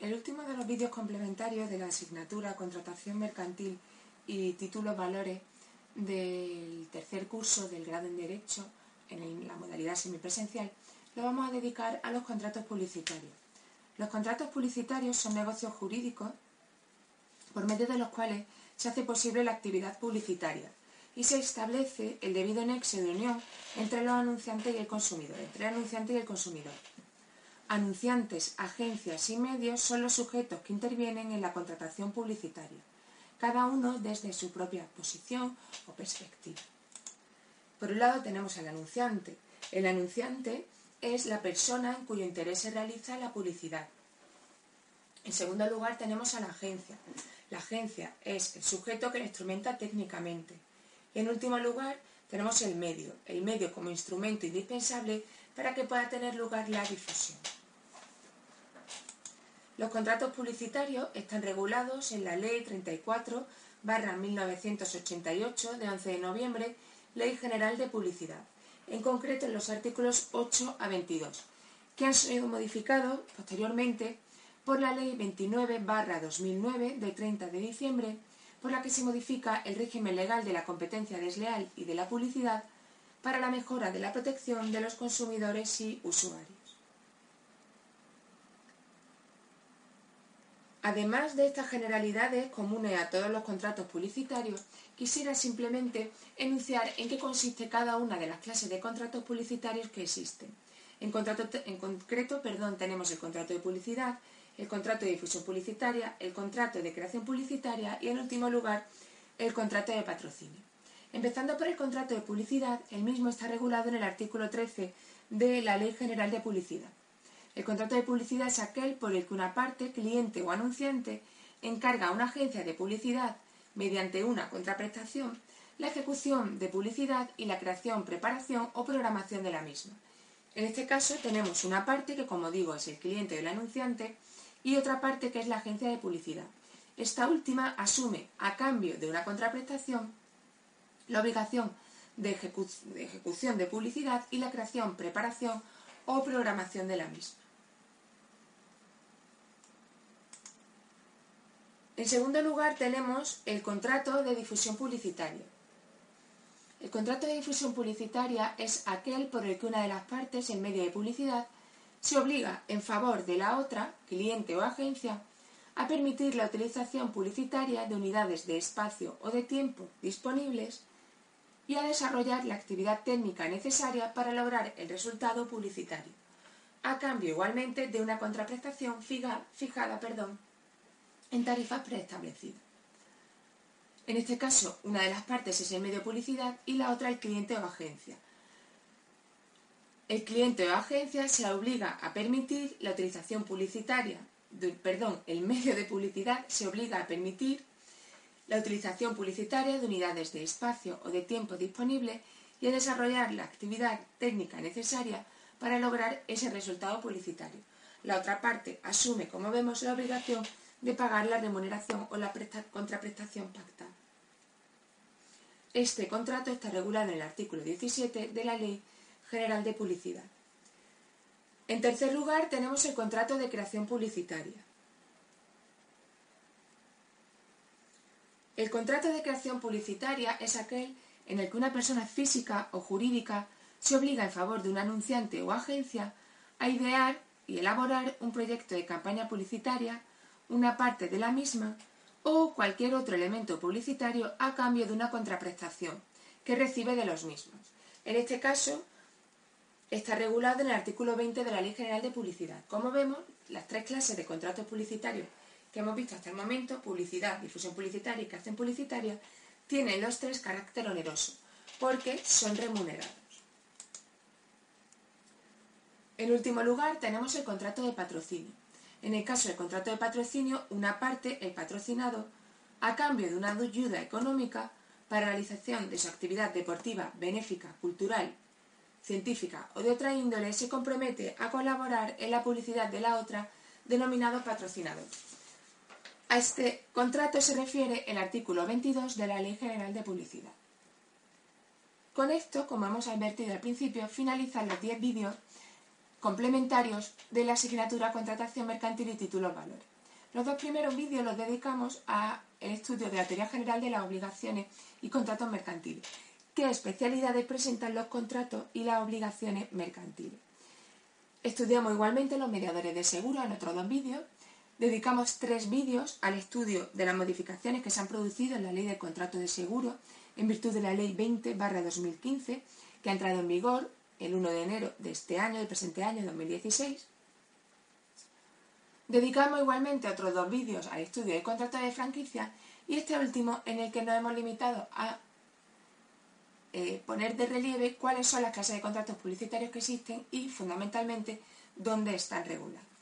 El último de los vídeos complementarios de la asignatura Contratación Mercantil y Títulos Valores del tercer curso del grado en Derecho en la modalidad semipresencial lo vamos a dedicar a los contratos publicitarios. Los contratos publicitarios son negocios jurídicos por medio de los cuales se hace posible la actividad publicitaria y se establece el debido nexo de unión entre los anunciantes y el consumidor, entre el anunciante y el consumidor. Anunciantes, agencias y medios son los sujetos que intervienen en la contratación publicitaria, cada uno desde su propia posición o perspectiva. Por un lado tenemos al anunciante. El anunciante es la persona en cuyo interés se realiza la publicidad. En segundo lugar tenemos a la agencia. La agencia es el sujeto que la instrumenta técnicamente. Y en último lugar tenemos el medio, el medio como instrumento indispensable para que pueda tener lugar la difusión. Los contratos publicitarios están regulados en la Ley 34 1988 de 11 de noviembre, Ley General de Publicidad, en concreto en los artículos 8 a 22, que han sido modificados posteriormente por la Ley 29 2009 de 30 de diciembre, por la que se modifica el régimen legal de la competencia desleal y de la publicidad para la mejora de la protección de los consumidores y usuarios. Además de estas generalidades comunes a todos los contratos publicitarios, quisiera simplemente enunciar en qué consiste cada una de las clases de contratos publicitarios que existen. En, concreto, tenemos el contrato de publicidad, el contrato de difusión publicitaria, el contrato de creación publicitaria y, en último lugar, el contrato de patrocinio. Empezando por el contrato de publicidad, el mismo está regulado en el artículo 13 de la Ley General de Publicidad. El contrato de publicidad es aquel por el que una parte, cliente o anunciante, encarga a una agencia de publicidad, mediante una contraprestación, la ejecución de publicidad y la creación, preparación o programación de la misma. En este caso tenemos una parte que, como digo, es el cliente o el anunciante y otra parte que es la agencia de publicidad. Esta última asume, a cambio de una contraprestación, la obligación de, ejecución de publicidad y la creación, preparación o programación de la misma. En segundo lugar tenemos el contrato de difusión publicitaria. El contrato de difusión publicitaria es aquel por el que una de las partes, en medio de publicidad, se obliga en favor de la otra, cliente o agencia, a permitir la utilización publicitaria de unidades de espacio o de tiempo disponibles y a desarrollar la actividad técnica necesaria para lograr el resultado publicitario, a cambio igualmente de una contraprestación fijada perdón, en tarifas preestablecidas. En este caso, una de las partes es el medio de publicidad y la otra el cliente o agencia. El cliente o agencia se obliga a permitir la utilización publicitaria, perdón, el medio de publicidad se obliga a permitir la utilización publicitaria de unidades de espacio o de tiempo disponible y a desarrollar la actividad técnica necesaria para lograr ese resultado publicitario. La otra parte asume, como vemos, la obligación de pagar la remuneración o la contraprestación pactada. Este contrato está regulado en el artículo 17 de la Ley General de Publicidad. En tercer lugar, tenemos el contrato de creación publicitaria. El contrato de creación publicitaria es aquel en el que una persona física o jurídica se obliga en favor de un anunciante o agencia a idear y elaborar un proyecto de campaña publicitaria una parte de la misma o cualquier otro elemento publicitario a cambio de una contraprestación que recibe de los mismos. En este caso, está regulado en el artículo 20 de la Ley General de Publicidad. Como vemos, las tres clases de contratos publicitarios hemos visto hasta el momento, publicidad, difusión publicitaria y creación publicitaria, tienen los tres carácter oneroso, porque son remunerados. En último lugar, tenemos el contrato de patrocinio. En el caso del contrato de patrocinio, una parte, el patrocinado, a cambio de una ayuda económica para realización de su actividad deportiva, benéfica, cultural, científica o de otra índole, se compromete a colaborar en la publicidad de la otra, denominado patrocinador. A este contrato se refiere el artículo 22 de la Ley General de Publicidad. Con esto, como hemos advertido al principio, finalizan los 10 vídeos complementarios de la asignatura Contratación Mercantil y Títulos Valores. Los dos primeros vídeos los dedicamos al estudio de la teoría general de las obligaciones y contratos mercantiles, qué especialidades presentan los contratos y las obligaciones mercantiles. Estudiamos igualmente los mediadores de seguro en otros dos vídeos. Dedicamos tres vídeos al estudio de las modificaciones que se han producido en la ley de contrato de seguro en virtud de la ley 20-2015 que ha entrado en vigor el 1 de enero de este año, del presente año 2016. Dedicamos igualmente otros dos vídeos al estudio del contrato de franquicia y este último en el que nos hemos limitado a eh, poner de relieve cuáles son las clases de contratos publicitarios que existen y fundamentalmente dónde están regulados.